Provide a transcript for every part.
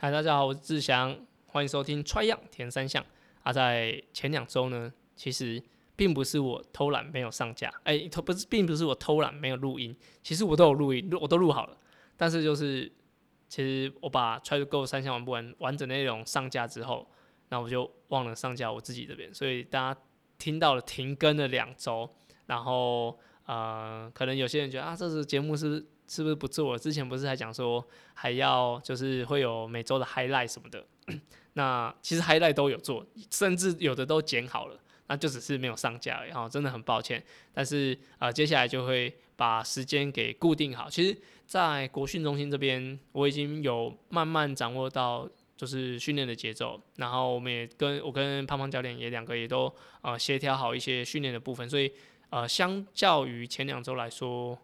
嗨，大家好，我是志祥，欢迎收听 Try 样填三项。啊，在前两周呢，其实并不是我偷懒没有上架，哎、偷不是，并不是我偷懒没有录音，其实我都有录音，我都录好了，但是就是其实我把 Try to Go 三项玩不完完整内容上架之后，那我就忘了上架我自己这边，所以大家听到了停更了两周，然后呃，可能有些人觉得啊，这次节目是是不是不做了？之前不是还讲说还要就是会有每周的 highlight 什么的，那其实 highlight 都有做，甚至有的都剪好了，那就只是没有上架然后，真的很抱歉。但是呃，接下来就会把时间给固定好。其实，在国训中心这边，我已经有慢慢掌握到就是训练的节奏，然后我们也跟我跟胖胖教练也两个也都呃协调好一些训练的部分，所以呃，相较于前两周来说，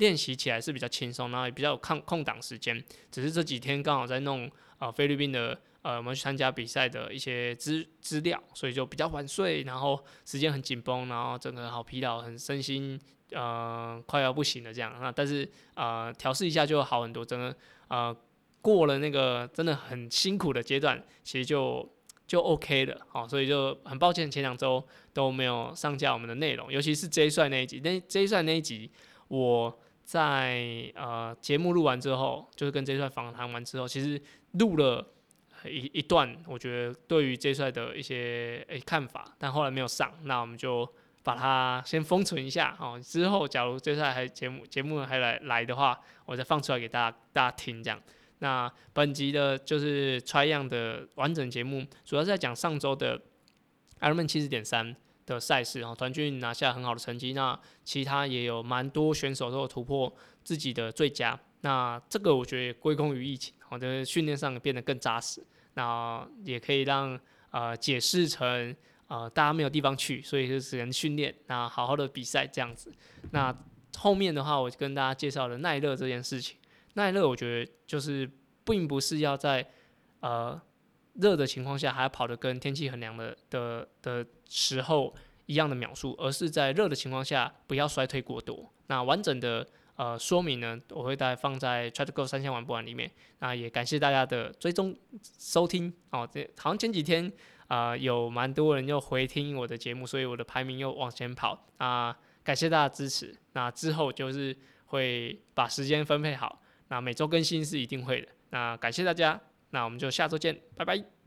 练习起来是比较轻松，然后也比较有空空档时间。只是这几天刚好在弄呃菲律宾的呃我们去参加比赛的一些资资料，所以就比较晚睡，然后时间很紧绷，然后整个好疲劳，很身心呃快要不行了这样。那但是呃调试一下就好很多，整个呃过了那个真的很辛苦的阶段，其实就。就 OK 了，好，所以就很抱歉前两周都没有上架我们的内容，尤其是 J 帅那一集，那 J 帅那一集我在呃节目录完之后，就是跟 J 帅访谈完之后，其实录了一一段，我觉得对于 J 帅的一些诶、看法，但后来没有上，那我们就把它先封存一下哦。之后假如 J 帅还节目节目还来来的话，我再放出来给大家大家听这样。那本集的就是 Try 样的完整节目，主要是在讲上周的 Ironman 七十点三的赛事，然后团军拿下很好的成绩。那其他也有蛮多选手都有突破自己的最佳。那这个我觉得归功于疫情，我的训练上变得更扎实。那也可以让呃解释成呃大家没有地方去，所以就只能训练，那好好的比赛这样子。那后面的话，我跟大家介绍了耐热这件事情。耐热我觉得就是并不是要在呃热的情况下还要跑得跟天气很凉的的的时候一样的秒数，而是在热的情况下不要衰退过多。那完整的呃说明呢，我会再放在 Try to Go 三千玩不完里面。那也感谢大家的追踪收听哦，这好像前几天啊、有蛮多人又回听我的节目，所以我的排名又往前跑啊、感谢大家支持。那之后就是会把时间分配好。那每周更新是一定会的。那感谢大家，那我们就下周见，拜拜。